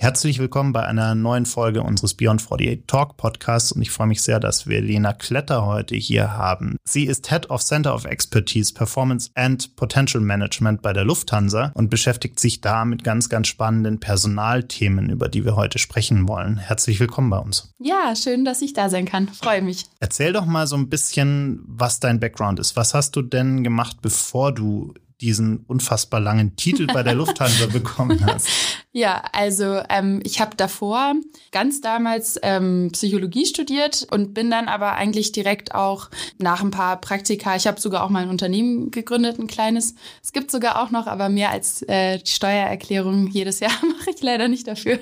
Herzlich willkommen bei einer neuen Folge unseres Beyond 48 Talk Podcasts und ich freue mich sehr, dass wir Lena Kletter heute hier haben. Sie ist Head of Center of Expertise Performance and Potential Management bei der Lufthansa und beschäftigt sich da mit ganz, ganz spannenden Personalthemen, über die wir heute sprechen wollen. Herzlich willkommen bei uns. Ja, schön, dass ich da sein kann. Freue mich. Erzähl doch mal so ein bisschen, was dein Background ist. Was hast du denn gemacht, bevor du diesen unfassbar langen Titel bei der Lufthansa bekommen hast? Ja, also ähm, ich habe davor ganz damals ähm, Psychologie studiert und bin dann aber eigentlich direkt auch nach ein paar Praktika, ich habe sogar auch mal ein Unternehmen gegründet, ein kleines. Es gibt sogar auch noch, aber mehr als äh, die Steuererklärung jedes Jahr mache ich leider nicht dafür.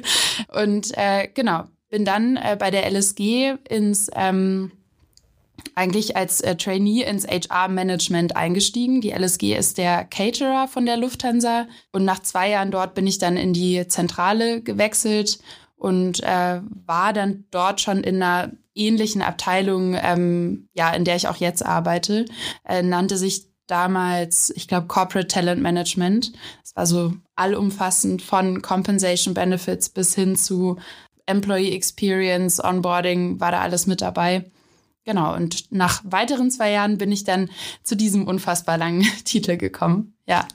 Und äh, genau, bin dann äh, bei der LSG ins ähm, eigentlich als äh, Trainee ins HR-Management eingestiegen. Die LSG ist der Caterer von der Lufthansa und nach zwei Jahren dort bin ich dann in die Zentrale gewechselt und äh, war dann dort schon in einer ähnlichen Abteilung, ähm, ja, in der ich auch jetzt arbeite, äh, nannte sich damals, ich glaube, Corporate Talent Management. Es war so allumfassend von Compensation Benefits bis hin zu Employee Experience, Onboarding, war da alles mit dabei. Genau, und nach weiteren zwei Jahren bin ich dann zu diesem unfassbar langen Titel gekommen. Ja.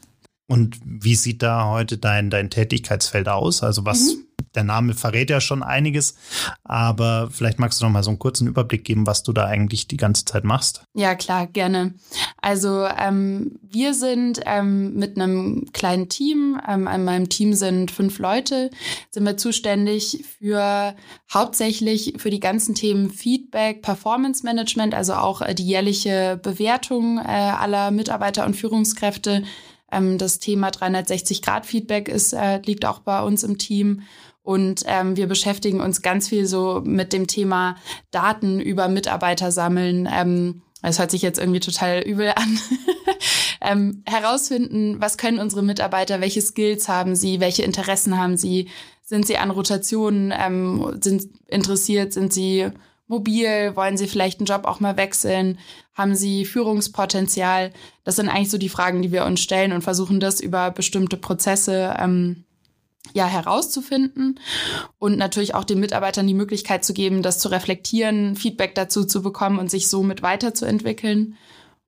Und wie sieht da heute dein, dein Tätigkeitsfeld aus? Also was, mhm der Name verrät ja schon einiges, aber vielleicht magst du noch mal so einen kurzen Überblick geben, was du da eigentlich die ganze Zeit machst. Ja, klar, gerne. Also ähm, wir sind ähm, mit einem kleinen Team, ähm, in meinem Team sind fünf Leute, sind wir zuständig für hauptsächlich für die ganzen Themen Feedback, Performance Management, also auch äh, die jährliche Bewertung äh, aller Mitarbeiter und Führungskräfte. Ähm, das Thema 360-Grad-Feedback ist, äh, liegt auch bei uns im Team. Und ähm, wir beschäftigen uns ganz viel so mit dem Thema Daten über Mitarbeiter sammeln. Ähm, das hört sich jetzt irgendwie total übel an. ähm, herausfinden, was können unsere Mitarbeiter, welche Skills haben sie, welche Interessen haben sie, sind sie an Rotationen, ähm, sind interessiert, sind sie mobil, wollen sie vielleicht einen Job auch mal wechseln, haben sie Führungspotenzial. Das sind eigentlich so die Fragen, die wir uns stellen und versuchen das über bestimmte Prozesse ähm, ja herauszufinden und natürlich auch den Mitarbeitern die Möglichkeit zu geben, das zu reflektieren, Feedback dazu zu bekommen und sich somit weiterzuentwickeln.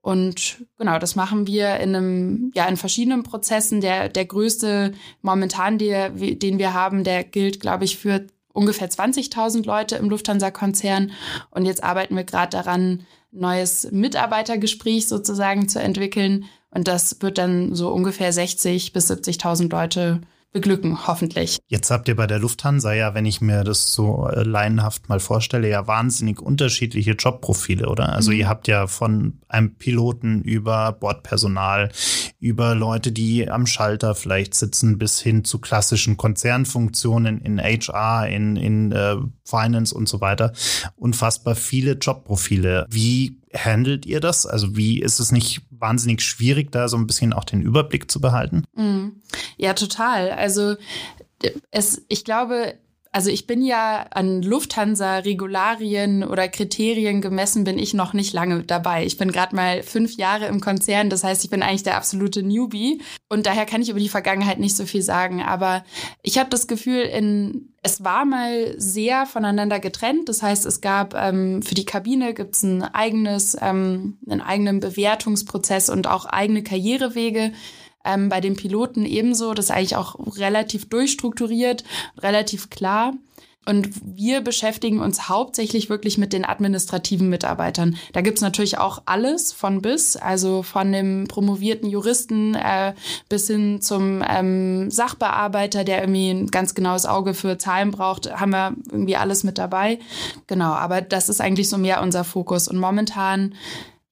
Und genau, das machen wir in einem, ja, in verschiedenen Prozessen. Der, der größte momentan, der, den wir haben, der gilt, glaube ich, für ungefähr 20.000 Leute im Lufthansa-Konzern. Und jetzt arbeiten wir gerade daran, neues Mitarbeitergespräch sozusagen zu entwickeln. Und das wird dann so ungefähr 60 bis 70.000 Leute beglücken, hoffentlich. Jetzt habt ihr bei der Lufthansa ja, wenn ich mir das so äh, laienhaft mal vorstelle, ja wahnsinnig unterschiedliche Jobprofile, oder? Also mhm. ihr habt ja von einem Piloten über Bordpersonal, über Leute, die am Schalter vielleicht sitzen, bis hin zu klassischen Konzernfunktionen in HR, in, in äh, Finance und so weiter. Unfassbar viele Jobprofile. Wie handelt ihr das? Also wie ist es nicht wahnsinnig schwierig, da so ein bisschen auch den Überblick zu behalten? Mm. Ja, total. Also es, ich glaube, also ich bin ja an Lufthansa-Regularien oder Kriterien gemessen, bin ich noch nicht lange dabei. Ich bin gerade mal fünf Jahre im Konzern, das heißt, ich bin eigentlich der absolute Newbie und daher kann ich über die Vergangenheit nicht so viel sagen. Aber ich habe das Gefühl, in es war mal sehr voneinander getrennt. Das heißt, es gab ähm, für die Kabine gibt's ein eigenes, ähm, einen eigenen Bewertungsprozess und auch eigene Karrierewege. Ähm, bei den Piloten ebenso. Das ist eigentlich auch relativ durchstrukturiert, relativ klar. Und wir beschäftigen uns hauptsächlich wirklich mit den administrativen Mitarbeitern. Da gibt's natürlich auch alles von bis, also von dem promovierten Juristen äh, bis hin zum ähm, Sachbearbeiter, der irgendwie ein ganz genaues Auge für Zahlen braucht, haben wir irgendwie alles mit dabei. Genau, aber das ist eigentlich so mehr unser Fokus. Und momentan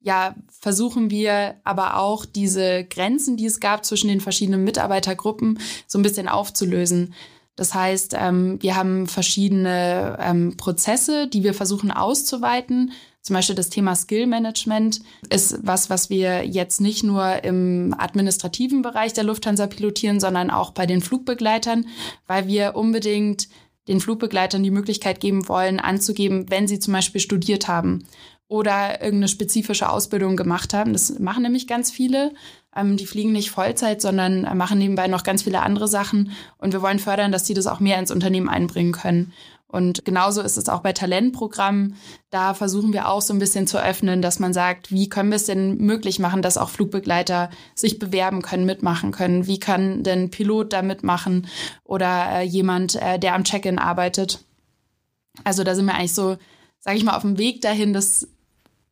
ja, versuchen wir aber auch diese Grenzen, die es gab zwischen den verschiedenen Mitarbeitergruppen, so ein bisschen aufzulösen. Das heißt, ähm, wir haben verschiedene ähm, Prozesse, die wir versuchen auszuweiten. Zum Beispiel das Thema Skill Management ist was, was wir jetzt nicht nur im administrativen Bereich der Lufthansa pilotieren, sondern auch bei den Flugbegleitern, weil wir unbedingt den Flugbegleitern die Möglichkeit geben wollen, anzugeben, wenn sie zum Beispiel studiert haben oder irgendeine spezifische Ausbildung gemacht haben. Das machen nämlich ganz viele. Ähm, die fliegen nicht Vollzeit, sondern äh, machen nebenbei noch ganz viele andere Sachen. Und wir wollen fördern, dass die das auch mehr ins Unternehmen einbringen können. Und genauso ist es auch bei Talentprogrammen. Da versuchen wir auch so ein bisschen zu öffnen, dass man sagt, wie können wir es denn möglich machen, dass auch Flugbegleiter sich bewerben können, mitmachen können? Wie kann denn Pilot da mitmachen oder äh, jemand, äh, der am Check-in arbeitet? Also da sind wir eigentlich so, sage ich mal, auf dem Weg dahin, das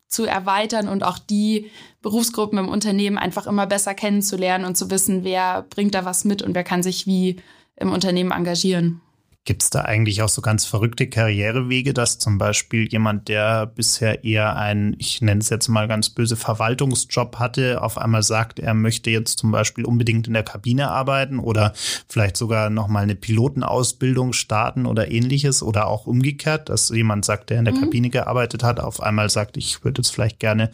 zu erweitern und auch die Berufsgruppen im Unternehmen einfach immer besser kennenzulernen und zu wissen, wer bringt da was mit und wer kann sich wie im Unternehmen engagieren. Gibt es da eigentlich auch so ganz verrückte Karrierewege, dass zum Beispiel jemand, der bisher eher einen, ich nenne es jetzt mal ganz böse, Verwaltungsjob hatte, auf einmal sagt, er möchte jetzt zum Beispiel unbedingt in der Kabine arbeiten oder vielleicht sogar nochmal eine Pilotenausbildung starten oder ähnliches oder auch umgekehrt, dass jemand sagt, der in der mhm. Kabine gearbeitet hat, auf einmal sagt, ich würde jetzt vielleicht gerne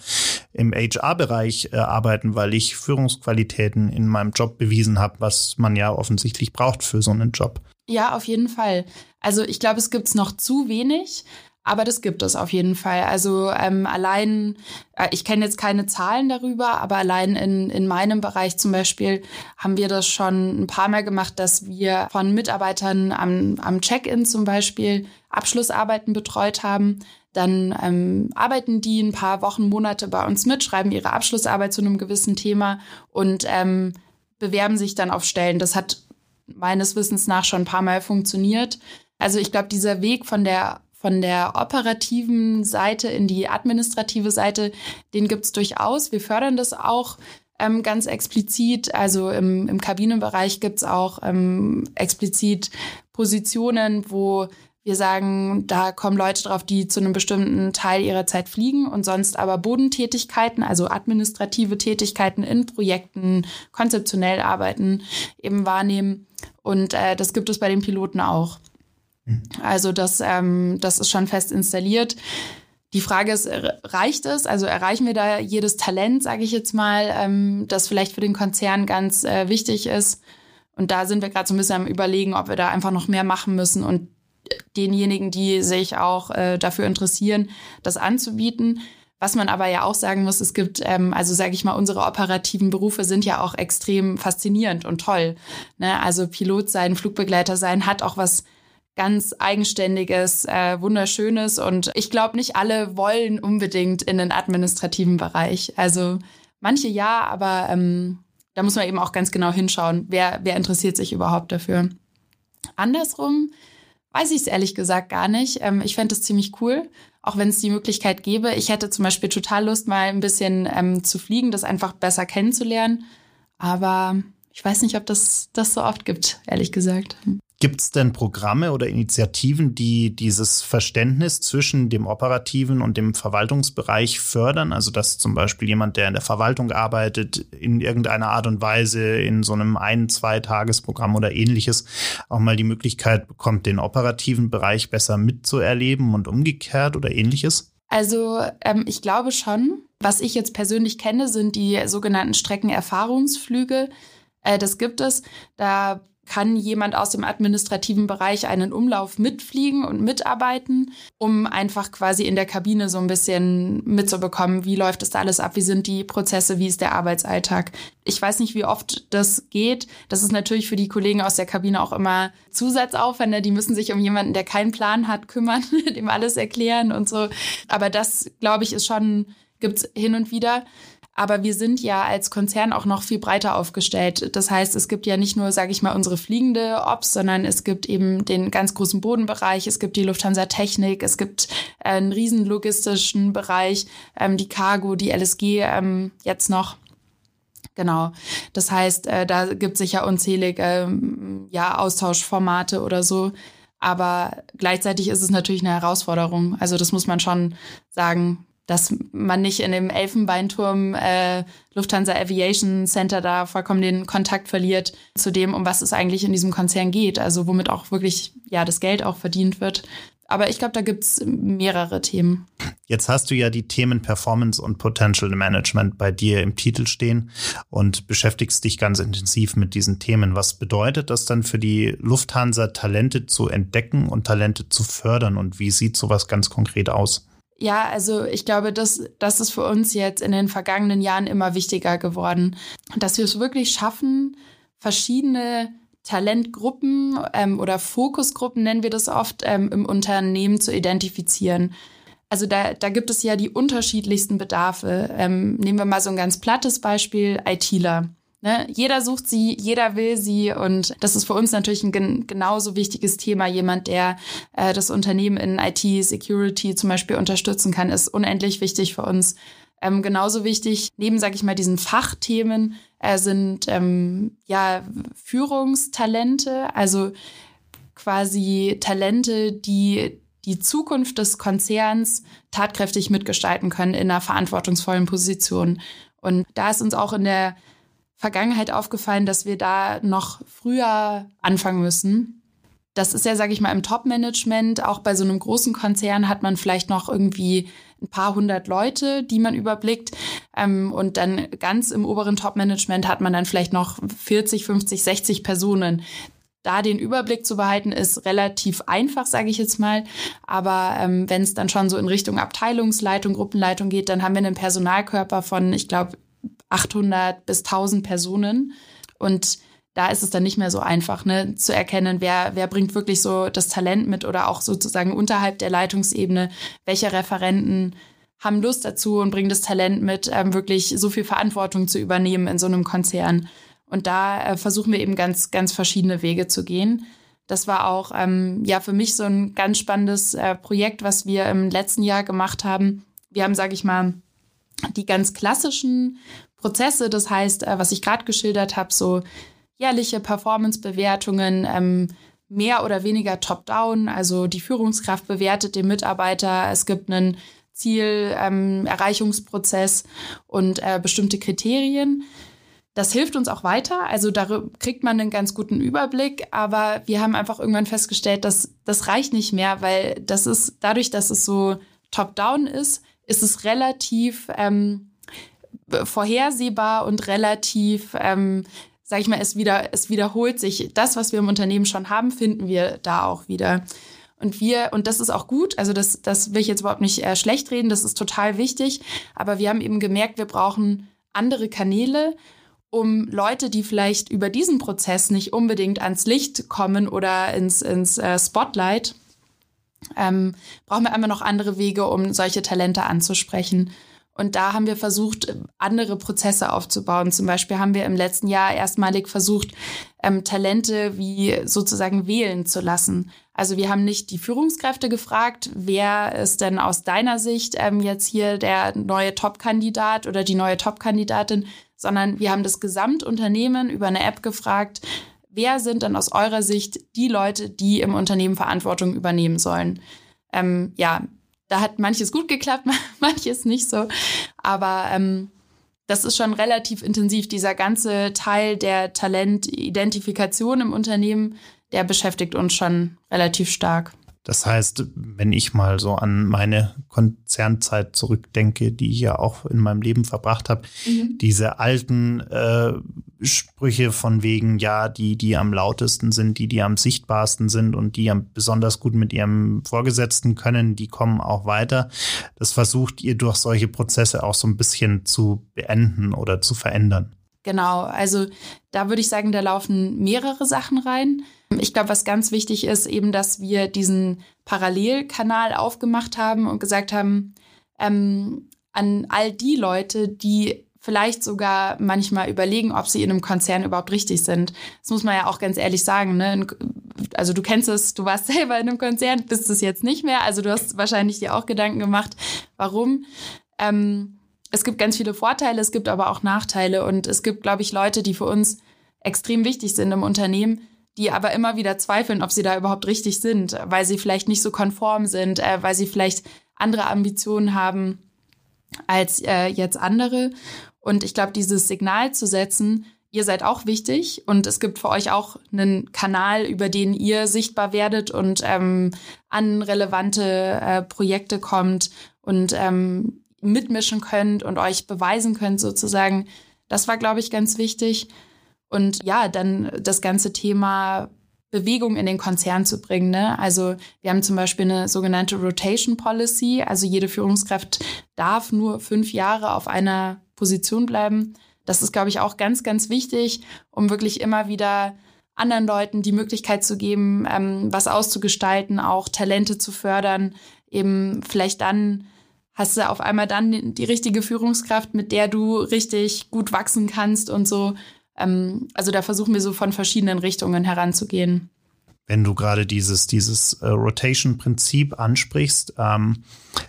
im HR-Bereich äh, arbeiten, weil ich Führungsqualitäten in meinem Job bewiesen habe, was man ja offensichtlich braucht für so einen Job. Ja, auf jeden Fall. Also ich glaube, es gibt es noch zu wenig, aber das gibt es auf jeden Fall. Also ähm, allein, äh, ich kenne jetzt keine Zahlen darüber, aber allein in, in meinem Bereich zum Beispiel haben wir das schon ein paar Mal gemacht, dass wir von Mitarbeitern am, am Check-in zum Beispiel Abschlussarbeiten betreut haben. Dann ähm, arbeiten die ein paar Wochen, Monate bei uns mit, schreiben ihre Abschlussarbeit zu einem gewissen Thema und ähm, bewerben sich dann auf Stellen. Das hat meines Wissens nach schon ein paar Mal funktioniert. Also ich glaube, dieser Weg von der von der operativen Seite in die administrative Seite, den gibt's durchaus. Wir fördern das auch ähm, ganz explizit. Also im, im Kabinenbereich gibt's auch ähm, explizit Positionen, wo wir sagen, da kommen Leute drauf, die zu einem bestimmten Teil ihrer Zeit fliegen und sonst aber Bodentätigkeiten, also administrative Tätigkeiten in Projekten, konzeptionell arbeiten, eben wahrnehmen. Und äh, das gibt es bei den Piloten auch. Mhm. Also das, ähm, das ist schon fest installiert. Die Frage ist, reicht es? Also erreichen wir da jedes Talent, sage ich jetzt mal, ähm, das vielleicht für den Konzern ganz äh, wichtig ist? Und da sind wir gerade so ein bisschen am Überlegen, ob wir da einfach noch mehr machen müssen und denjenigen, die sich auch äh, dafür interessieren, das anzubieten. Was man aber ja auch sagen muss, es gibt, ähm, also sage ich mal, unsere operativen Berufe sind ja auch extrem faszinierend und toll. Ne? Also Pilot sein, Flugbegleiter sein, hat auch was ganz eigenständiges, äh, wunderschönes und ich glaube, nicht alle wollen unbedingt in den administrativen Bereich. Also manche ja, aber ähm, da muss man eben auch ganz genau hinschauen, wer, wer interessiert sich überhaupt dafür. Andersrum weiß ich es ehrlich gesagt gar nicht. Ähm, ich fände es ziemlich cool, auch wenn es die Möglichkeit gäbe. Ich hätte zum Beispiel total Lust, mal ein bisschen ähm, zu fliegen, das einfach besser kennenzulernen. Aber ich weiß nicht, ob das das so oft gibt, ehrlich gesagt. Gibt es denn Programme oder Initiativen, die dieses Verständnis zwischen dem operativen und dem Verwaltungsbereich fördern? Also dass zum Beispiel jemand, der in der Verwaltung arbeitet, in irgendeiner Art und Weise in so einem ein-, zwei-Tagesprogramm oder ähnliches auch mal die Möglichkeit bekommt, den operativen Bereich besser mitzuerleben und umgekehrt oder ähnliches? Also ähm, ich glaube schon. Was ich jetzt persönlich kenne, sind die sogenannten Streckenerfahrungsflüge. Äh, das gibt es. Da kann jemand aus dem administrativen Bereich einen Umlauf mitfliegen und mitarbeiten, um einfach quasi in der Kabine so ein bisschen mitzubekommen, wie läuft das da alles ab, wie sind die Prozesse, wie ist der Arbeitsalltag. Ich weiß nicht, wie oft das geht. Das ist natürlich für die Kollegen aus der Kabine auch immer Zusatzaufwände. Die müssen sich um jemanden, der keinen Plan hat, kümmern, dem alles erklären und so. Aber das, glaube ich, ist schon, gibt's hin und wieder. Aber wir sind ja als Konzern auch noch viel breiter aufgestellt. Das heißt, es gibt ja nicht nur, sage ich mal, unsere fliegende Ops, sondern es gibt eben den ganz großen Bodenbereich, es gibt die Lufthansa Technik, es gibt äh, einen riesen logistischen Bereich, ähm, die Cargo, die LSG ähm, jetzt noch. Genau. Das heißt, äh, da gibt sicher unzählige ähm, ja, Austauschformate oder so. Aber gleichzeitig ist es natürlich eine Herausforderung. Also das muss man schon sagen dass man nicht in dem Elfenbeinturm äh, Lufthansa Aviation Center da vollkommen den Kontakt verliert zu dem, um was es eigentlich in diesem Konzern geht, also womit auch wirklich ja das Geld auch verdient wird. Aber ich glaube, da gibt's mehrere Themen. Jetzt hast du ja die Themen Performance und Potential Management bei dir im Titel stehen und beschäftigst dich ganz intensiv mit diesen Themen. Was bedeutet das dann für die Lufthansa, Talente zu entdecken und Talente zu fördern und wie sieht sowas ganz konkret aus? Ja, also ich glaube, das, das ist für uns jetzt in den vergangenen Jahren immer wichtiger geworden, dass wir es wirklich schaffen, verschiedene Talentgruppen ähm, oder Fokusgruppen nennen wir das oft ähm, im Unternehmen zu identifizieren. Also da, da gibt es ja die unterschiedlichsten Bedarfe. Ähm, nehmen wir mal so ein ganz plattes Beispiel, ITler. Ne? Jeder sucht sie, jeder will sie und das ist für uns natürlich ein gen genauso wichtiges Thema. Jemand, der äh, das Unternehmen in IT-Security zum Beispiel unterstützen kann, ist unendlich wichtig für uns. Ähm, genauso wichtig, neben, sag ich mal, diesen Fachthemen äh, sind ähm, ja Führungstalente, also quasi Talente, die die Zukunft des Konzerns tatkräftig mitgestalten können in einer verantwortungsvollen Position. Und da ist uns auch in der Vergangenheit aufgefallen, dass wir da noch früher anfangen müssen. Das ist ja, sage ich mal, im Top-Management, auch bei so einem großen Konzern hat man vielleicht noch irgendwie ein paar hundert Leute, die man überblickt. Ähm, und dann ganz im oberen Top-Management hat man dann vielleicht noch 40, 50, 60 Personen. Da den Überblick zu behalten, ist relativ einfach, sage ich jetzt mal. Aber ähm, wenn es dann schon so in Richtung Abteilungsleitung, Gruppenleitung geht, dann haben wir einen Personalkörper von, ich glaube, 800 bis 1000 Personen. Und da ist es dann nicht mehr so einfach, ne, zu erkennen, wer, wer bringt wirklich so das Talent mit oder auch sozusagen unterhalb der Leitungsebene, welche Referenten haben Lust dazu und bringen das Talent mit, ähm, wirklich so viel Verantwortung zu übernehmen in so einem Konzern. Und da äh, versuchen wir eben ganz, ganz verschiedene Wege zu gehen. Das war auch ähm, ja für mich so ein ganz spannendes äh, Projekt, was wir im letzten Jahr gemacht haben. Wir haben, sage ich mal, die ganz klassischen Prozesse, das heißt, äh, was ich gerade geschildert habe, so jährliche Performance-Bewertungen, ähm, mehr oder weniger top-down, also die Führungskraft bewertet den Mitarbeiter, es gibt einen Zielerreichungsprozess ähm, und äh, bestimmte Kriterien. Das hilft uns auch weiter. Also da kriegt man einen ganz guten Überblick. Aber wir haben einfach irgendwann festgestellt, dass das reicht nicht mehr, weil das ist dadurch, dass es so top-down ist, ist es relativ ähm, vorhersehbar und relativ, ähm, sag ich mal, es wieder, es wiederholt sich. Das, was wir im Unternehmen schon haben, finden wir da auch wieder. Und wir, und das ist auch gut, also das, das will ich jetzt überhaupt nicht äh, schlecht reden, das ist total wichtig. Aber wir haben eben gemerkt, wir brauchen andere Kanäle, um Leute, die vielleicht über diesen Prozess nicht unbedingt ans Licht kommen oder ins, ins äh, Spotlight, ähm, brauchen wir einfach noch andere Wege, um solche Talente anzusprechen. Und da haben wir versucht, andere Prozesse aufzubauen. Zum Beispiel haben wir im letzten Jahr erstmalig versucht, ähm, Talente wie sozusagen wählen zu lassen. Also wir haben nicht die Führungskräfte gefragt, wer ist denn aus deiner Sicht ähm, jetzt hier der neue Top-Kandidat oder die neue Top-Kandidatin, sondern wir haben das Gesamtunternehmen über eine App gefragt, wer sind denn aus eurer Sicht die Leute, die im Unternehmen Verantwortung übernehmen sollen? Ähm, ja, da hat manches gut geklappt, manches nicht so. Aber ähm, das ist schon relativ intensiv. Dieser ganze Teil der Talentidentifikation im Unternehmen, der beschäftigt uns schon relativ stark. Das heißt, wenn ich mal so an meine Konzernzeit zurückdenke, die ich ja auch in meinem Leben verbracht habe, mhm. diese alten äh, Sprüche von wegen, ja, die, die am lautesten sind, die, die am sichtbarsten sind und die am besonders gut mit ihrem Vorgesetzten können, die kommen auch weiter. Das versucht ihr durch solche Prozesse auch so ein bisschen zu beenden oder zu verändern. Genau, also da würde ich sagen, da laufen mehrere Sachen rein. Ich glaube, was ganz wichtig ist, eben, dass wir diesen Parallelkanal aufgemacht haben und gesagt haben, ähm, an all die Leute, die vielleicht sogar manchmal überlegen, ob sie in einem Konzern überhaupt richtig sind. Das muss man ja auch ganz ehrlich sagen. Ne? Also du kennst es, du warst selber in einem Konzern, bist es jetzt nicht mehr. Also du hast wahrscheinlich dir auch Gedanken gemacht, warum. Ähm, es gibt ganz viele Vorteile, es gibt aber auch Nachteile und es gibt, glaube ich, Leute, die für uns extrem wichtig sind im Unternehmen, die aber immer wieder zweifeln, ob sie da überhaupt richtig sind, weil sie vielleicht nicht so konform sind, äh, weil sie vielleicht andere Ambitionen haben als äh, jetzt andere. Und ich glaube, dieses Signal zu setzen, ihr seid auch wichtig und es gibt für euch auch einen Kanal, über den ihr sichtbar werdet und ähm, an relevante äh, Projekte kommt und ähm, mitmischen könnt und euch beweisen könnt sozusagen. Das war, glaube ich, ganz wichtig. Und ja, dann das ganze Thema Bewegung in den Konzern zu bringen. Ne? Also wir haben zum Beispiel eine sogenannte Rotation Policy. Also jede Führungskraft darf nur fünf Jahre auf einer Position bleiben. Das ist, glaube ich, auch ganz, ganz wichtig, um wirklich immer wieder anderen Leuten die Möglichkeit zu geben, ähm, was auszugestalten, auch Talente zu fördern, eben vielleicht dann hast du auf einmal dann die richtige Führungskraft, mit der du richtig gut wachsen kannst und so. Ähm, also da versuchen wir so von verschiedenen Richtungen heranzugehen. Wenn du gerade dieses, dieses äh, Rotation-Prinzip ansprichst, ähm,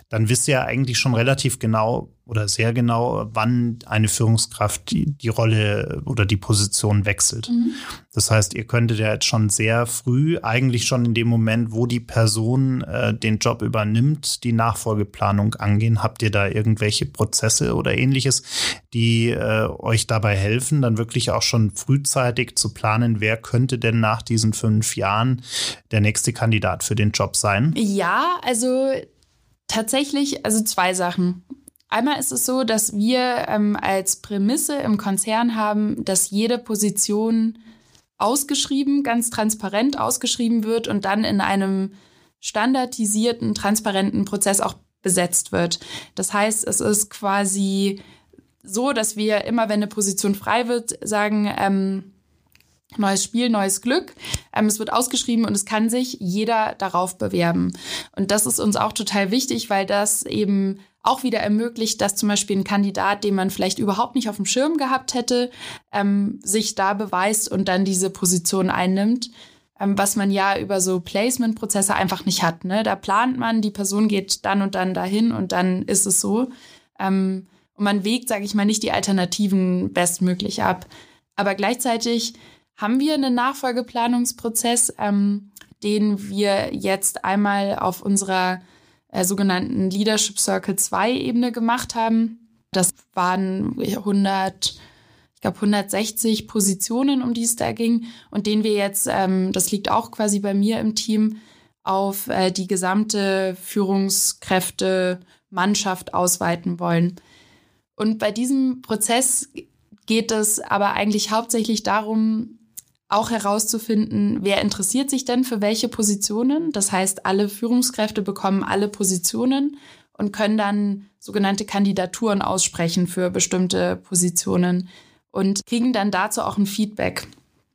dann wisst ihr ja eigentlich schon relativ genau, oder sehr genau, wann eine Führungskraft die, die Rolle oder die Position wechselt. Mhm. Das heißt, ihr könntet ja jetzt schon sehr früh, eigentlich schon in dem Moment, wo die Person äh, den Job übernimmt, die Nachfolgeplanung angehen. Habt ihr da irgendwelche Prozesse oder ähnliches, die äh, euch dabei helfen, dann wirklich auch schon frühzeitig zu planen, wer könnte denn nach diesen fünf Jahren der nächste Kandidat für den Job sein? Ja, also tatsächlich, also zwei Sachen. Einmal ist es so, dass wir ähm, als Prämisse im Konzern haben, dass jede Position ausgeschrieben, ganz transparent ausgeschrieben wird und dann in einem standardisierten, transparenten Prozess auch besetzt wird. Das heißt, es ist quasi so, dass wir immer, wenn eine Position frei wird, sagen, ähm, neues Spiel, neues Glück. Ähm, es wird ausgeschrieben und es kann sich jeder darauf bewerben. Und das ist uns auch total wichtig, weil das eben auch wieder ermöglicht, dass zum Beispiel ein Kandidat, den man vielleicht überhaupt nicht auf dem Schirm gehabt hätte, ähm, sich da beweist und dann diese Position einnimmt, ähm, was man ja über so Placement-Prozesse einfach nicht hat. Ne? Da plant man, die Person geht dann und dann dahin und dann ist es so. Ähm, und man wägt, sage ich mal, nicht die Alternativen bestmöglich ab. Aber gleichzeitig haben wir einen Nachfolgeplanungsprozess, ähm, den wir jetzt einmal auf unserer äh, sogenannten Leadership Circle 2 Ebene gemacht haben. Das waren 100, ich glaube 160 Positionen, um die es da ging und den wir jetzt, ähm, das liegt auch quasi bei mir im Team, auf äh, die gesamte Führungskräfte Mannschaft ausweiten wollen. Und bei diesem Prozess geht es aber eigentlich hauptsächlich darum, auch herauszufinden, wer interessiert sich denn für welche Positionen. Das heißt, alle Führungskräfte bekommen alle Positionen und können dann sogenannte Kandidaturen aussprechen für bestimmte Positionen und kriegen dann dazu auch ein Feedback.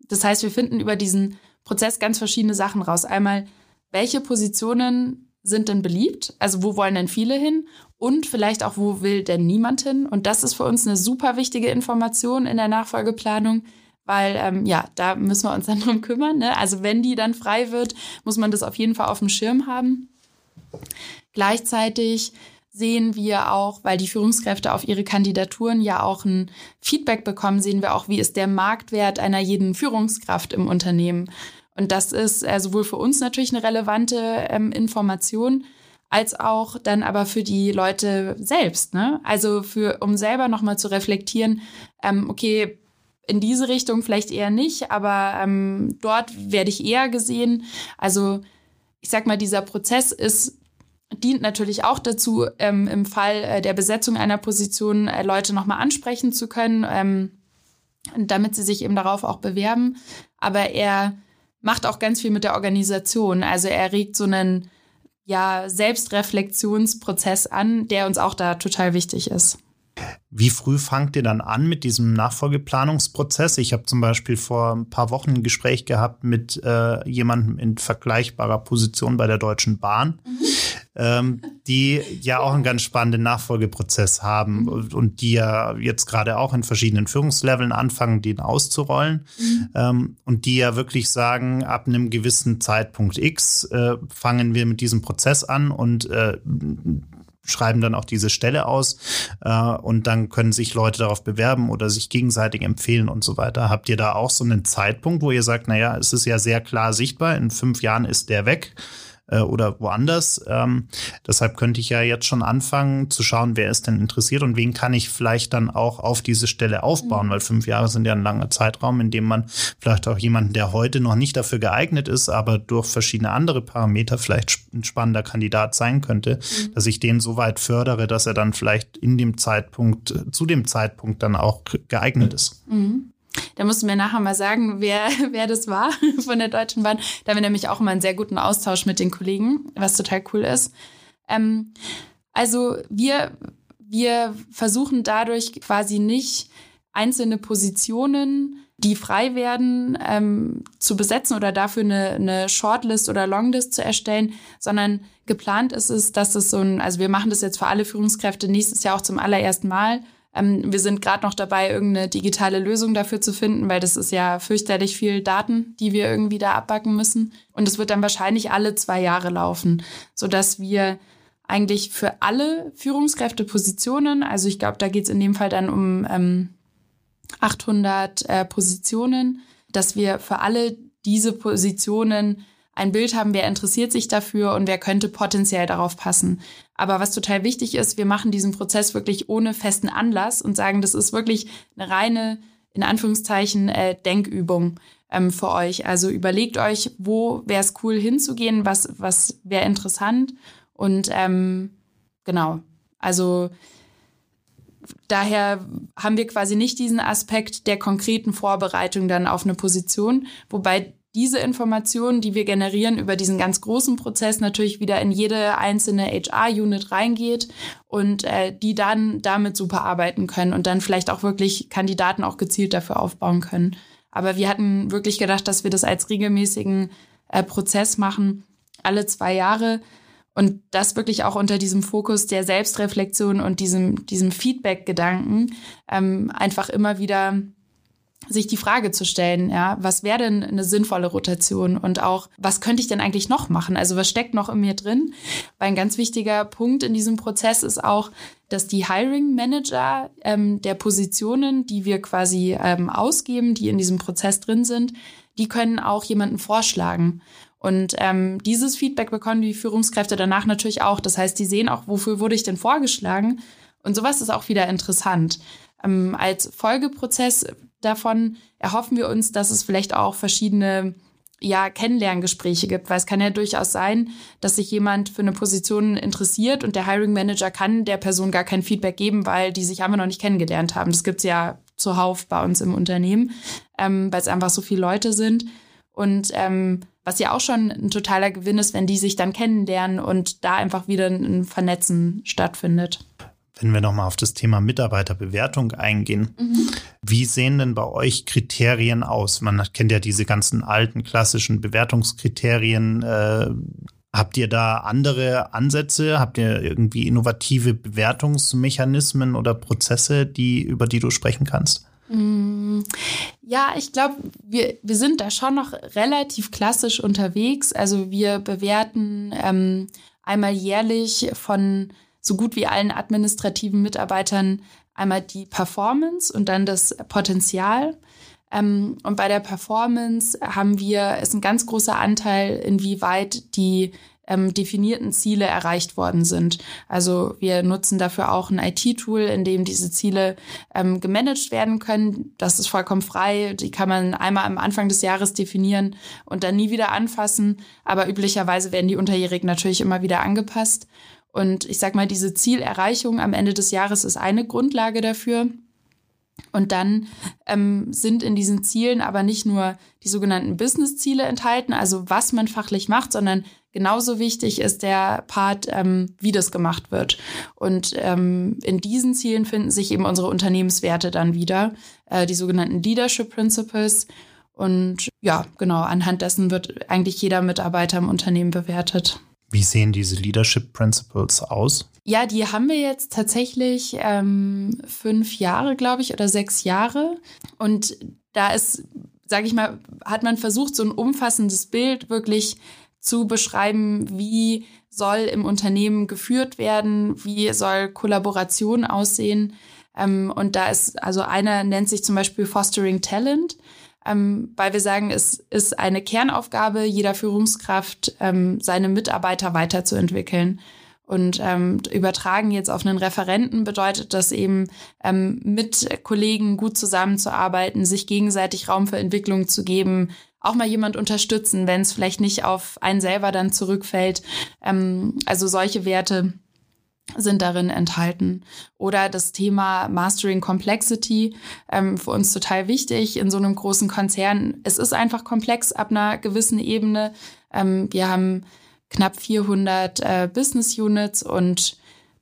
Das heißt, wir finden über diesen Prozess ganz verschiedene Sachen raus. Einmal, welche Positionen sind denn beliebt? Also wo wollen denn viele hin? Und vielleicht auch, wo will denn niemand hin? Und das ist für uns eine super wichtige Information in der Nachfolgeplanung, weil ähm, ja, da müssen wir uns dann drum kümmern. Ne? Also wenn die dann frei wird, muss man das auf jeden Fall auf dem Schirm haben. Gleichzeitig sehen wir auch, weil die Führungskräfte auf ihre Kandidaturen ja auch ein Feedback bekommen, sehen wir auch, wie ist der Marktwert einer jeden Führungskraft im Unternehmen. Und das ist äh, sowohl für uns natürlich eine relevante ähm, Information, als auch dann aber für die Leute selbst. Ne? Also für, um selber nochmal zu reflektieren, ähm, okay, in diese Richtung vielleicht eher nicht, aber ähm, dort werde ich eher gesehen. Also ich sag mal, dieser Prozess ist dient natürlich auch dazu, ähm, im Fall äh, der Besetzung einer Position äh, Leute nochmal ansprechen zu können, ähm, damit sie sich eben darauf auch bewerben. Aber er macht auch ganz viel mit der Organisation. Also er regt so einen ja, Selbstreflexionsprozess an, der uns auch da total wichtig ist. Wie früh fangt ihr dann an mit diesem Nachfolgeplanungsprozess? Ich habe zum Beispiel vor ein paar Wochen ein Gespräch gehabt mit äh, jemandem in vergleichbarer Position bei der Deutschen Bahn, mhm. ähm, die ja auch einen ganz spannenden Nachfolgeprozess haben mhm. und die ja jetzt gerade auch in verschiedenen Führungsleveln anfangen, den auszurollen mhm. ähm, und die ja wirklich sagen, ab einem gewissen Zeitpunkt X äh, fangen wir mit diesem Prozess an und äh, schreiben dann auch diese Stelle aus äh, und dann können sich Leute darauf bewerben oder sich gegenseitig empfehlen und so weiter. Habt ihr da auch so einen Zeitpunkt, wo ihr sagt, naja, es ist ja sehr klar sichtbar, in fünf Jahren ist der weg? Äh, oder woanders. Ähm, deshalb könnte ich ja jetzt schon anfangen zu schauen, wer ist denn interessiert und wen kann ich vielleicht dann auch auf diese Stelle aufbauen, mhm. weil fünf Jahre sind ja ein langer Zeitraum, in dem man vielleicht auch jemanden, der heute noch nicht dafür geeignet ist, aber durch verschiedene andere Parameter vielleicht ein spannender Kandidat sein könnte, mhm. dass ich den so weit fördere, dass er dann vielleicht in dem Zeitpunkt, zu dem Zeitpunkt dann auch geeignet ist. Mhm. Da musst du mir nachher mal sagen, wer, wer das war von der Deutschen Bahn. Da haben wir nämlich auch immer einen sehr guten Austausch mit den Kollegen, was total cool ist. Ähm, also wir, wir versuchen dadurch quasi nicht einzelne Positionen die frei werden, ähm, zu besetzen oder dafür eine, eine Shortlist oder Longlist zu erstellen, sondern geplant ist es, dass es so ein, also wir machen das jetzt für alle Führungskräfte nächstes Jahr auch zum allerersten Mal. Ähm, wir sind gerade noch dabei, irgendeine digitale Lösung dafür zu finden, weil das ist ja fürchterlich viel Daten, die wir irgendwie da abbacken müssen. Und es wird dann wahrscheinlich alle zwei Jahre laufen, so dass wir eigentlich für alle Führungskräftepositionen, also ich glaube, da geht es in dem Fall dann um ähm, 800 äh, Positionen, dass wir für alle diese Positionen ein Bild haben, wer interessiert sich dafür und wer könnte potenziell darauf passen. Aber was total wichtig ist, wir machen diesen Prozess wirklich ohne festen Anlass und sagen, das ist wirklich eine reine, in Anführungszeichen, äh, Denkübung ähm, für euch. Also überlegt euch, wo wäre es cool hinzugehen, was, was wäre interessant und ähm, genau. Also daher haben wir quasi nicht diesen Aspekt der konkreten Vorbereitung dann auf eine Position, wobei diese Informationen, die wir generieren über diesen ganz großen Prozess, natürlich wieder in jede einzelne HR-Unit reingeht und äh, die dann damit super arbeiten können und dann vielleicht auch wirklich Kandidaten auch gezielt dafür aufbauen können. Aber wir hatten wirklich gedacht, dass wir das als regelmäßigen äh, Prozess machen, alle zwei Jahre, und das wirklich auch unter diesem Fokus der Selbstreflexion und diesem, diesem Feedback-Gedanken ähm, einfach immer wieder sich die Frage zu stellen, ja, was wäre denn eine sinnvolle Rotation und auch, was könnte ich denn eigentlich noch machen? Also was steckt noch in mir drin? Weil ein ganz wichtiger Punkt in diesem Prozess ist auch, dass die Hiring Manager ähm, der Positionen, die wir quasi ähm, ausgeben, die in diesem Prozess drin sind, die können auch jemanden vorschlagen. Und ähm, dieses Feedback bekommen die Führungskräfte danach natürlich auch. Das heißt, die sehen auch, wofür wurde ich denn vorgeschlagen. Und sowas ist auch wieder interessant. Ähm, als Folgeprozess davon erhoffen wir uns, dass es vielleicht auch verschiedene ja, Kennenlerngespräche gibt, weil es kann ja durchaus sein, dass sich jemand für eine Position interessiert und der Hiring Manager kann der Person gar kein Feedback geben, weil die sich einfach noch nicht kennengelernt haben. Das gibt's ja zuhauf bei uns im Unternehmen, ähm, weil es einfach so viele Leute sind. Und ähm, was ja auch schon ein totaler Gewinn ist, wenn die sich dann kennenlernen und da einfach wieder ein Vernetzen stattfindet. Wenn wir nochmal auf das Thema Mitarbeiterbewertung eingehen, mhm. wie sehen denn bei euch Kriterien aus? Man kennt ja diese ganzen alten klassischen Bewertungskriterien. Äh, habt ihr da andere Ansätze? Habt ihr irgendwie innovative Bewertungsmechanismen oder Prozesse, die, über die du sprechen kannst? Mm, ja, ich glaube, wir, wir sind da schon noch relativ klassisch unterwegs. Also wir bewerten ähm, einmal jährlich von so gut wie allen administrativen Mitarbeitern einmal die Performance und dann das Potenzial. Ähm, und bei der Performance haben wir, ist ein ganz großer Anteil, inwieweit die ähm, definierten Ziele erreicht worden sind. Also wir nutzen dafür auch ein IT-Tool, in dem diese Ziele ähm, gemanagt werden können. Das ist vollkommen frei. Die kann man einmal am Anfang des Jahres definieren und dann nie wieder anfassen. Aber üblicherweise werden die unterjährig natürlich immer wieder angepasst. Und ich sag mal, diese Zielerreichung am Ende des Jahres ist eine Grundlage dafür. Und dann ähm, sind in diesen Zielen aber nicht nur die sogenannten Business-Ziele enthalten, also was man fachlich macht, sondern genauso wichtig ist der Part, ähm, wie das gemacht wird. Und ähm, in diesen Zielen finden sich eben unsere Unternehmenswerte dann wieder, äh, die sogenannten Leadership Principles. Und ja, genau, anhand dessen wird eigentlich jeder Mitarbeiter im Unternehmen bewertet. Wie sehen diese Leadership Principles aus? Ja, die haben wir jetzt tatsächlich ähm, fünf Jahre, glaube ich, oder sechs Jahre. Und da ist, sage ich mal, hat man versucht, so ein umfassendes Bild wirklich zu beschreiben, wie soll im Unternehmen geführt werden, wie soll Kollaboration aussehen. Ähm, und da ist, also einer nennt sich zum Beispiel Fostering Talent ähm, weil wir sagen, es ist eine Kernaufgabe jeder Führungskraft, ähm, seine Mitarbeiter weiterzuentwickeln. Und ähm, übertragen jetzt auf einen Referenten bedeutet das eben, ähm, mit Kollegen gut zusammenzuarbeiten, sich gegenseitig Raum für Entwicklung zu geben, auch mal jemand unterstützen, wenn es vielleicht nicht auf einen selber dann zurückfällt. Ähm, also solche Werte sind darin enthalten. Oder das Thema Mastering Complexity, ähm, für uns total wichtig in so einem großen Konzern. Es ist einfach komplex ab einer gewissen Ebene. Ähm, wir haben knapp 400 äh, Business Units und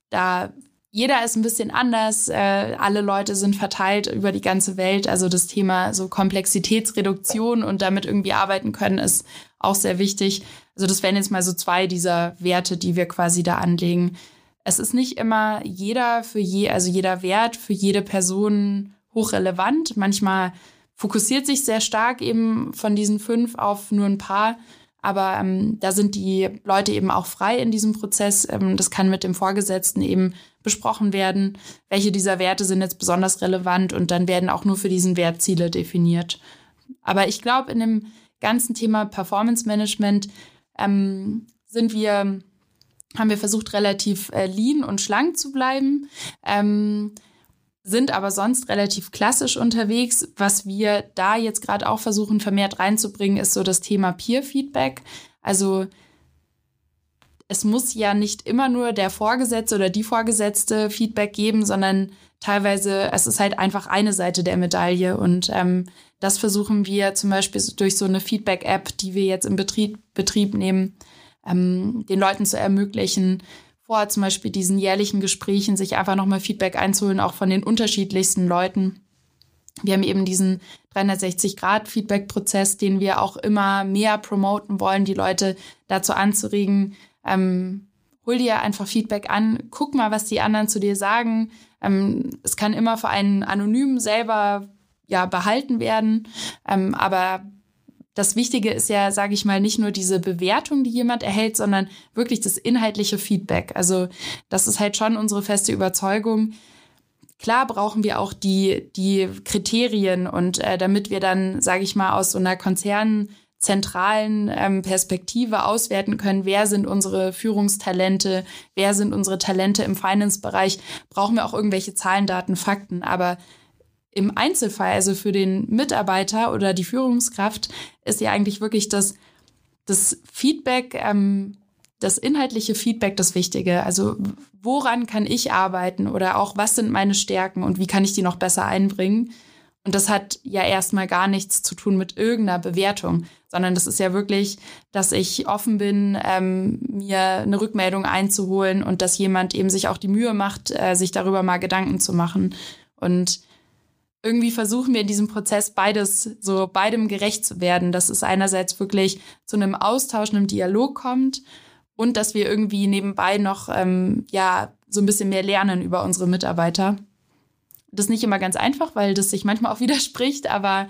da jeder ist ein bisschen anders. Äh, alle Leute sind verteilt über die ganze Welt. Also das Thema so Komplexitätsreduktion und damit irgendwie arbeiten können, ist auch sehr wichtig. Also das wären jetzt mal so zwei dieser Werte, die wir quasi da anlegen. Es ist nicht immer jeder für je, also jeder Wert für jede Person hochrelevant. Manchmal fokussiert sich sehr stark eben von diesen fünf auf nur ein paar. Aber ähm, da sind die Leute eben auch frei in diesem Prozess. Ähm, das kann mit dem Vorgesetzten eben besprochen werden, welche dieser Werte sind jetzt besonders relevant und dann werden auch nur für diesen Wert Ziele definiert. Aber ich glaube, in dem ganzen Thema Performance Management ähm, sind wir, haben wir versucht, relativ äh, lean und schlank zu bleiben. Ähm, sind aber sonst relativ klassisch unterwegs. Was wir da jetzt gerade auch versuchen, vermehrt reinzubringen, ist so das Thema Peer-Feedback. Also es muss ja nicht immer nur der Vorgesetzte oder die Vorgesetzte Feedback geben, sondern teilweise, es ist halt einfach eine Seite der Medaille. Und ähm, das versuchen wir zum Beispiel durch so eine Feedback-App, die wir jetzt im Betrieb, Betrieb nehmen, ähm, den Leuten zu ermöglichen, vor zum Beispiel diesen jährlichen Gesprächen sich einfach nochmal Feedback einzuholen, auch von den unterschiedlichsten Leuten. Wir haben eben diesen 360-Grad-Feedback-Prozess, den wir auch immer mehr promoten wollen, die Leute dazu anzuregen, ähm, hol dir einfach Feedback an, guck mal, was die anderen zu dir sagen. Ähm, es kann immer für einen anonym selber ja behalten werden, ähm, aber das Wichtige ist ja, sage ich mal, nicht nur diese Bewertung, die jemand erhält, sondern wirklich das inhaltliche Feedback. Also das ist halt schon unsere feste Überzeugung. Klar brauchen wir auch die, die Kriterien und äh, damit wir dann, sage ich mal, aus so einer konzernzentralen ähm, Perspektive auswerten können, wer sind unsere Führungstalente, wer sind unsere Talente im Finance-Bereich, brauchen wir auch irgendwelche Zahlen, Daten, Fakten. Aber im Einzelfall, also für den Mitarbeiter oder die Führungskraft, ist ja eigentlich wirklich das, das Feedback, ähm, das inhaltliche Feedback das Wichtige. Also woran kann ich arbeiten oder auch was sind meine Stärken und wie kann ich die noch besser einbringen? Und das hat ja erstmal gar nichts zu tun mit irgendeiner Bewertung, sondern das ist ja wirklich, dass ich offen bin, ähm, mir eine Rückmeldung einzuholen und dass jemand eben sich auch die Mühe macht, äh, sich darüber mal Gedanken zu machen. Und irgendwie versuchen wir in diesem Prozess beides, so beidem gerecht zu werden, dass es einerseits wirklich zu einem Austausch, einem Dialog kommt und dass wir irgendwie nebenbei noch, ähm, ja, so ein bisschen mehr lernen über unsere Mitarbeiter. Das ist nicht immer ganz einfach, weil das sich manchmal auch widerspricht, aber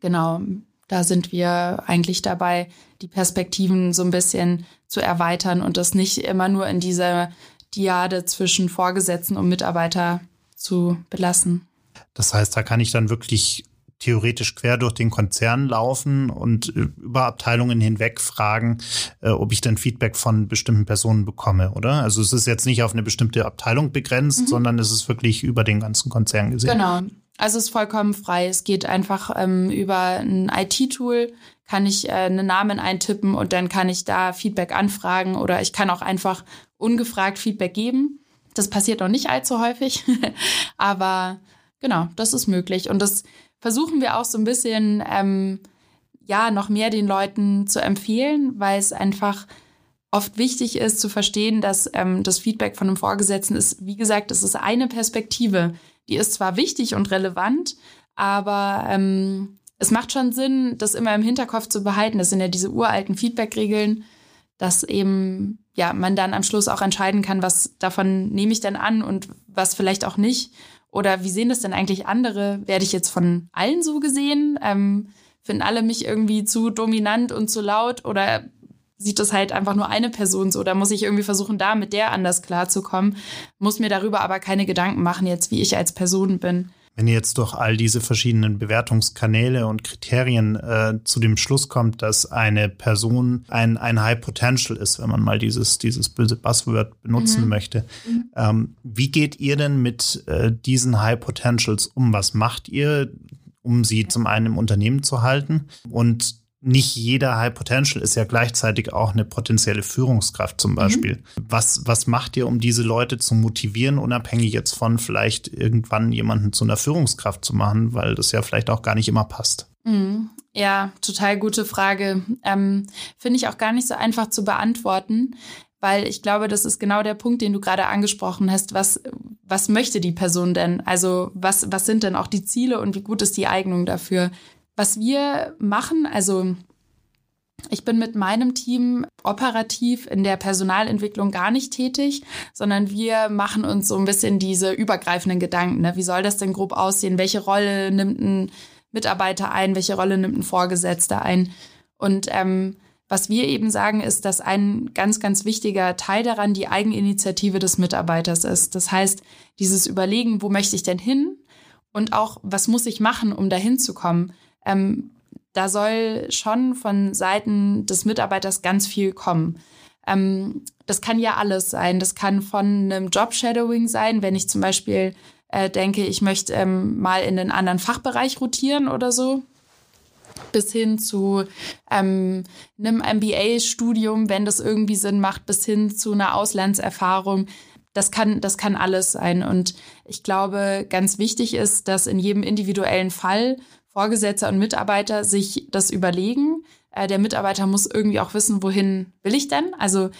genau, da sind wir eigentlich dabei, die Perspektiven so ein bisschen zu erweitern und das nicht immer nur in dieser Diade zwischen Vorgesetzten und Mitarbeiter zu belassen. Das heißt, da kann ich dann wirklich theoretisch quer durch den Konzern laufen und äh, über Abteilungen hinweg fragen, äh, ob ich dann Feedback von bestimmten Personen bekomme, oder? Also es ist jetzt nicht auf eine bestimmte Abteilung begrenzt, mhm. sondern es ist wirklich über den ganzen Konzern gesehen. Genau. Also es ist vollkommen frei. Es geht einfach ähm, über ein IT-Tool, kann ich äh, einen Namen eintippen und dann kann ich da Feedback anfragen oder ich kann auch einfach ungefragt Feedback geben. Das passiert noch nicht allzu häufig, aber Genau, das ist möglich. Und das versuchen wir auch so ein bisschen, ähm, ja, noch mehr den Leuten zu empfehlen, weil es einfach oft wichtig ist zu verstehen, dass ähm, das Feedback von einem Vorgesetzten ist, wie gesagt, es ist eine Perspektive. Die ist zwar wichtig und relevant, aber ähm, es macht schon Sinn, das immer im Hinterkopf zu behalten. Das sind ja diese uralten Feedback-Regeln, dass eben ja man dann am Schluss auch entscheiden kann, was davon nehme ich denn an und was vielleicht auch nicht. Oder wie sehen das denn eigentlich andere? Werde ich jetzt von allen so gesehen? Ähm, finden alle mich irgendwie zu dominant und zu laut? Oder sieht das halt einfach nur eine Person so? Oder muss ich irgendwie versuchen, da mit der anders klarzukommen? Muss mir darüber aber keine Gedanken machen, jetzt wie ich als Person bin. Wenn ihr jetzt durch all diese verschiedenen Bewertungskanäle und Kriterien äh, zu dem Schluss kommt, dass eine Person ein, ein High Potential ist, wenn man mal dieses, dieses böse Buzzword benutzen mhm. möchte, mhm. Ähm, wie geht ihr denn mit äh, diesen High Potentials um? Was macht ihr, um sie zum einen im Unternehmen zu halten? Und nicht jeder High Potential ist ja gleichzeitig auch eine potenzielle Führungskraft zum mhm. Beispiel. Mhm. Was, was macht ihr, um diese Leute zu motivieren, unabhängig jetzt von vielleicht irgendwann jemanden zu einer Führungskraft zu machen, weil das ja vielleicht auch gar nicht immer passt? Mhm. Ja, total gute Frage. Ähm, Finde ich auch gar nicht so einfach zu beantworten, weil ich glaube, das ist genau der Punkt, den du gerade angesprochen hast. Was, was möchte die Person denn? Also was, was sind denn auch die Ziele und wie gut ist die Eignung dafür? Was wir machen, also ich bin mit meinem Team operativ in der Personalentwicklung gar nicht tätig, sondern wir machen uns so ein bisschen diese übergreifenden Gedanken. Ne? Wie soll das denn grob aussehen? Welche Rolle nimmt ein Mitarbeiter ein? Welche Rolle nimmt ein Vorgesetzter ein? Und ähm, was wir eben sagen, ist, dass ein ganz, ganz wichtiger Teil daran die Eigeninitiative des Mitarbeiters ist. Das heißt, dieses Überlegen, wo möchte ich denn hin? Und auch, was muss ich machen, um dahin zu kommen? Ähm, da soll schon von Seiten des Mitarbeiters ganz viel kommen. Ähm, das kann ja alles sein. Das kann von einem Job-Shadowing sein, wenn ich zum Beispiel äh, denke, ich möchte ähm, mal in einen anderen Fachbereich rotieren oder so bis hin zu ähm, einem MBA-Studium, wenn das irgendwie Sinn macht, bis hin zu einer Auslandserfahrung. Das kann, das kann alles sein. Und ich glaube, ganz wichtig ist, dass in jedem individuellen Fall Vorgesetzter und Mitarbeiter sich das überlegen. Äh, der Mitarbeiter muss irgendwie auch wissen, wohin will ich denn? Also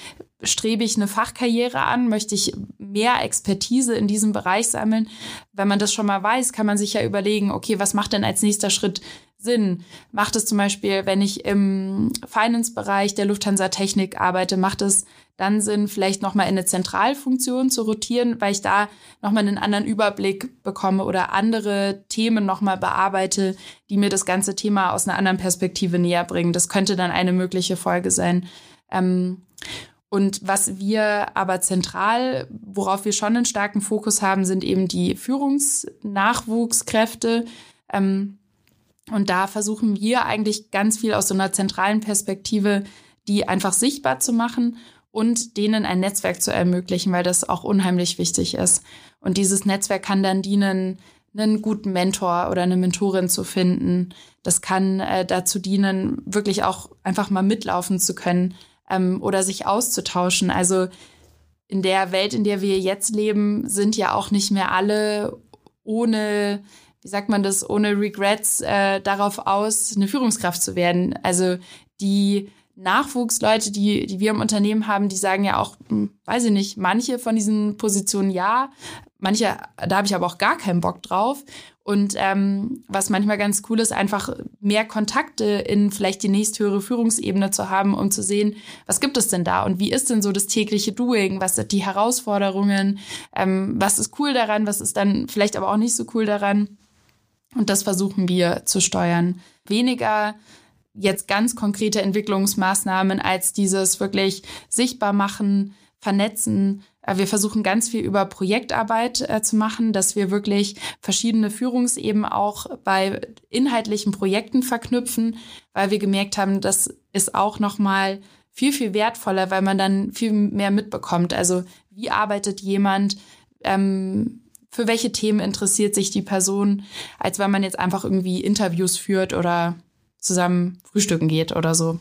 strebe ich eine Fachkarriere an? Möchte ich mehr Expertise in diesem Bereich sammeln? Wenn man das schon mal weiß, kann man sich ja überlegen, okay, was macht denn als nächster Schritt Sinn? Macht es zum Beispiel, wenn ich im Finance-Bereich der Lufthansa Technik arbeite, macht es dann Sinn, vielleicht nochmal in eine Zentralfunktion zu rotieren, weil ich da nochmal einen anderen Überblick bekomme oder andere Themen nochmal bearbeite, die mir das ganze Thema aus einer anderen Perspektive näher bringen. Das könnte dann eine mögliche Folge sein. Ähm, und was wir aber zentral, worauf wir schon einen starken Fokus haben, sind eben die Führungsnachwuchskräfte. Ähm, und da versuchen wir eigentlich ganz viel aus so einer zentralen Perspektive, die einfach sichtbar zu machen und denen ein Netzwerk zu ermöglichen, weil das auch unheimlich wichtig ist. Und dieses Netzwerk kann dann dienen, einen guten Mentor oder eine Mentorin zu finden. Das kann äh, dazu dienen, wirklich auch einfach mal mitlaufen zu können ähm, oder sich auszutauschen. Also in der Welt, in der wir jetzt leben, sind ja auch nicht mehr alle ohne wie sagt man das, ohne Regrets äh, darauf aus, eine Führungskraft zu werden. Also die Nachwuchsleute, die, die wir im Unternehmen haben, die sagen ja auch, hm, weiß ich nicht, manche von diesen Positionen ja, manche, da habe ich aber auch gar keinen Bock drauf. Und ähm, was manchmal ganz cool ist, einfach mehr Kontakte in vielleicht die nächsthöhere Führungsebene zu haben, um zu sehen, was gibt es denn da und wie ist denn so das tägliche Doing, was sind die Herausforderungen, ähm, was ist cool daran, was ist dann vielleicht aber auch nicht so cool daran. Und das versuchen wir zu steuern. Weniger jetzt ganz konkrete Entwicklungsmaßnahmen als dieses wirklich sichtbar machen, vernetzen. Äh, wir versuchen ganz viel über Projektarbeit äh, zu machen, dass wir wirklich verschiedene Führungsebenen auch bei inhaltlichen Projekten verknüpfen, weil wir gemerkt haben, das ist auch nochmal viel, viel wertvoller, weil man dann viel mehr mitbekommt. Also wie arbeitet jemand? Ähm, für welche Themen interessiert sich die Person, als wenn man jetzt einfach irgendwie Interviews führt oder zusammen frühstücken geht oder so.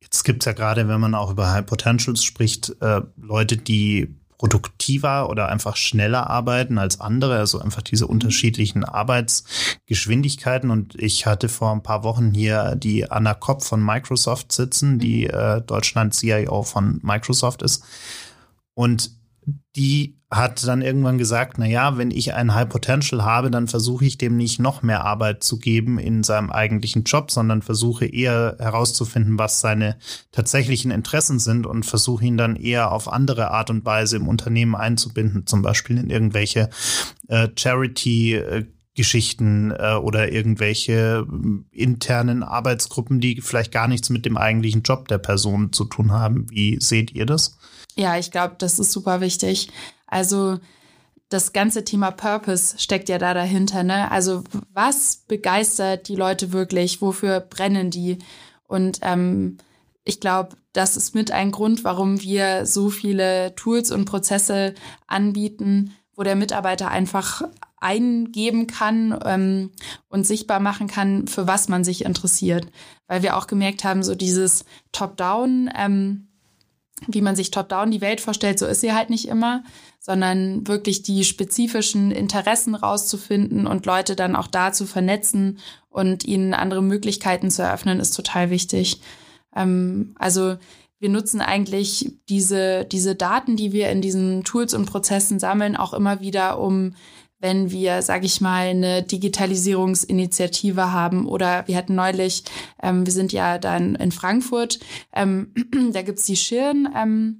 Jetzt gibt es ja gerade, wenn man auch über High Potentials spricht, äh, Leute, die produktiver oder einfach schneller arbeiten als andere, also einfach diese unterschiedlichen Arbeitsgeschwindigkeiten. Und ich hatte vor ein paar Wochen hier die Anna Kopp von Microsoft sitzen, die äh, Deutschland CIO von Microsoft ist. Und die hat dann irgendwann gesagt, na ja, wenn ich ein High Potential habe, dann versuche ich dem nicht noch mehr Arbeit zu geben in seinem eigentlichen Job, sondern versuche eher herauszufinden, was seine tatsächlichen Interessen sind und versuche ihn dann eher auf andere Art und Weise im Unternehmen einzubinden, zum Beispiel in irgendwelche äh, Charity Geschichten äh, oder irgendwelche äh, internen Arbeitsgruppen, die vielleicht gar nichts mit dem eigentlichen Job der Person zu tun haben. Wie seht ihr das? Ja, ich glaube, das ist super wichtig. Also das ganze Thema Purpose steckt ja da dahinter. Ne? Also was begeistert die Leute wirklich? Wofür brennen die? Und ähm, ich glaube, das ist mit ein Grund, warum wir so viele Tools und Prozesse anbieten, wo der Mitarbeiter einfach eingeben kann ähm, und sichtbar machen kann, für was man sich interessiert. Weil wir auch gemerkt haben, so dieses Top-Down, ähm, wie man sich top-down die Welt vorstellt, so ist sie halt nicht immer, sondern wirklich die spezifischen Interessen rauszufinden und Leute dann auch da zu vernetzen und ihnen andere Möglichkeiten zu eröffnen, ist total wichtig. Ähm, also wir nutzen eigentlich diese, diese Daten, die wir in diesen Tools und Prozessen sammeln, auch immer wieder, um wenn wir, sage ich mal, eine Digitalisierungsinitiative haben oder wir hatten neulich, ähm, wir sind ja dann in Frankfurt, ähm, da gibt's die Schirn. Ähm,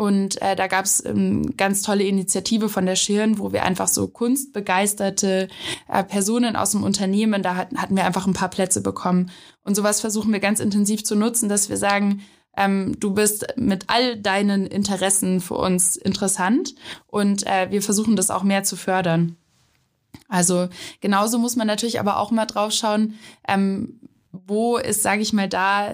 und äh, da gab es ähm, ganz tolle Initiative von der Schirn, wo wir einfach so kunstbegeisterte äh, Personen aus dem Unternehmen, da hatten, hatten wir einfach ein paar Plätze bekommen. Und sowas versuchen wir ganz intensiv zu nutzen, dass wir sagen, ähm, du bist mit all deinen Interessen für uns interessant und äh, wir versuchen das auch mehr zu fördern. Also genauso muss man natürlich aber auch mal drauf schauen, ähm, wo ist, sage ich mal, da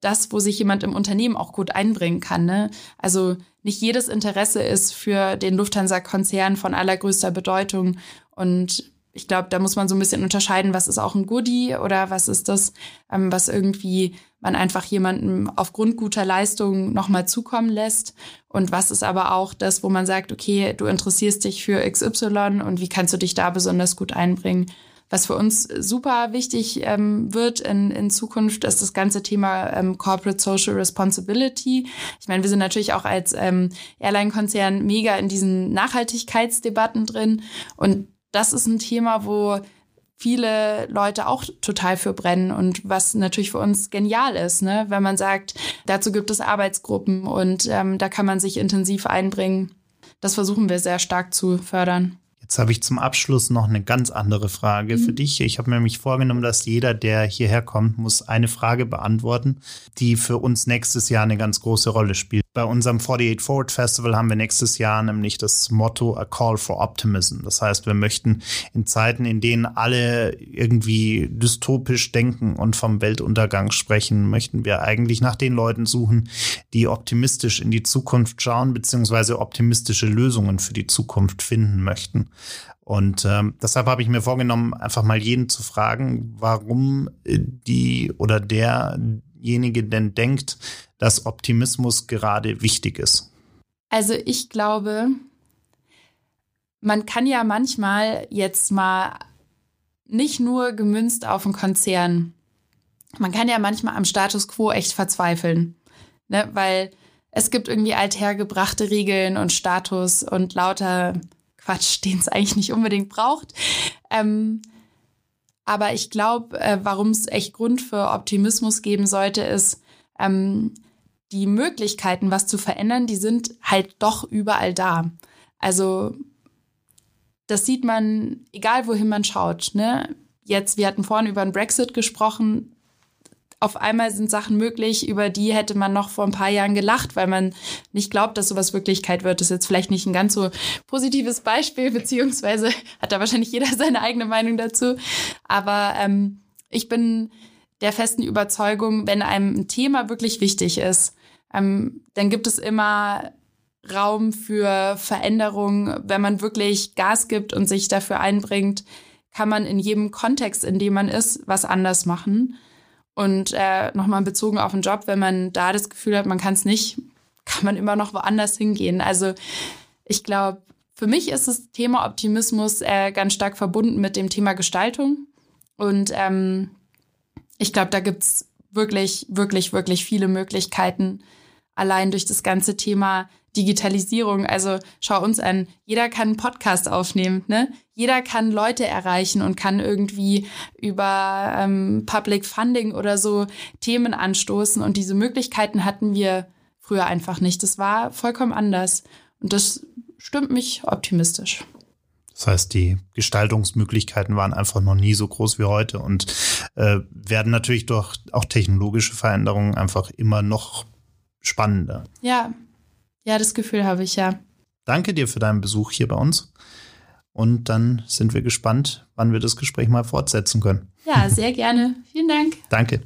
das, wo sich jemand im Unternehmen auch gut einbringen kann. Ne? Also nicht jedes Interesse ist für den Lufthansa-Konzern von allergrößter Bedeutung. Und ich glaube, da muss man so ein bisschen unterscheiden, was ist auch ein Goodie oder was ist das, ähm, was irgendwie man einfach jemandem aufgrund guter Leistung nochmal zukommen lässt und was ist aber auch das, wo man sagt, okay, du interessierst dich für XY und wie kannst du dich da besonders gut einbringen. Was für uns super wichtig ähm, wird in, in Zukunft, ist das ganze Thema ähm, Corporate Social Responsibility. Ich meine, wir sind natürlich auch als ähm, Airline-Konzern mega in diesen Nachhaltigkeitsdebatten drin und das ist ein Thema, wo viele Leute auch total für brennen und was natürlich für uns genial ist, ne? wenn man sagt, dazu gibt es Arbeitsgruppen und ähm, da kann man sich intensiv einbringen. Das versuchen wir sehr stark zu fördern. Jetzt habe ich zum Abschluss noch eine ganz andere Frage mhm. für dich. Ich habe mir nämlich vorgenommen, dass jeder, der hierher kommt, muss eine Frage beantworten, die für uns nächstes Jahr eine ganz große Rolle spielt. Bei unserem 48 Forward Festival haben wir nächstes Jahr nämlich das Motto A Call for Optimism. Das heißt, wir möchten in Zeiten, in denen alle irgendwie dystopisch denken und vom Weltuntergang sprechen, möchten wir eigentlich nach den Leuten suchen, die optimistisch in die Zukunft schauen, beziehungsweise optimistische Lösungen für die Zukunft finden möchten. Und ähm, deshalb habe ich mir vorgenommen, einfach mal jeden zu fragen, warum die oder derjenige denn denkt, dass Optimismus gerade wichtig ist? Also ich glaube, man kann ja manchmal jetzt mal nicht nur gemünzt auf einen Konzern. Man kann ja manchmal am Status quo echt verzweifeln, ne? weil es gibt irgendwie althergebrachte Regeln und Status und lauter Quatsch, den es eigentlich nicht unbedingt braucht. Ähm, aber ich glaube, äh, warum es echt Grund für Optimismus geben sollte, ist, ähm, die Möglichkeiten, was zu verändern, die sind halt doch überall da. Also das sieht man, egal wohin man schaut. Ne? Jetzt, wir hatten vorhin über den Brexit gesprochen. Auf einmal sind Sachen möglich, über die hätte man noch vor ein paar Jahren gelacht, weil man nicht glaubt, dass sowas Wirklichkeit wird. Das ist jetzt vielleicht nicht ein ganz so positives Beispiel, beziehungsweise hat da wahrscheinlich jeder seine eigene Meinung dazu. Aber ähm, ich bin der festen Überzeugung, wenn einem ein Thema wirklich wichtig ist, ähm, dann gibt es immer Raum für Veränderung. Wenn man wirklich Gas gibt und sich dafür einbringt, kann man in jedem Kontext, in dem man ist, was anders machen. Und äh, nochmal bezogen auf den Job, wenn man da das Gefühl hat, man kann es nicht, kann man immer noch woanders hingehen. Also ich glaube, für mich ist das Thema Optimismus äh, ganz stark verbunden mit dem Thema Gestaltung. Und ähm, ich glaube, da gibt's wirklich, wirklich, wirklich viele Möglichkeiten, allein durch das ganze Thema Digitalisierung. Also schau uns an, jeder kann einen Podcast aufnehmen, ne? Jeder kann Leute erreichen und kann irgendwie über ähm, Public Funding oder so Themen anstoßen. Und diese Möglichkeiten hatten wir früher einfach nicht. Das war vollkommen anders. Und das stimmt mich optimistisch. Das heißt, die Gestaltungsmöglichkeiten waren einfach noch nie so groß wie heute und äh, werden natürlich durch auch technologische Veränderungen einfach immer noch spannender. Ja, ja, das Gefühl habe ich ja. Danke dir für deinen Besuch hier bei uns. Und dann sind wir gespannt, wann wir das Gespräch mal fortsetzen können. Ja, sehr gerne. Vielen Dank. Danke.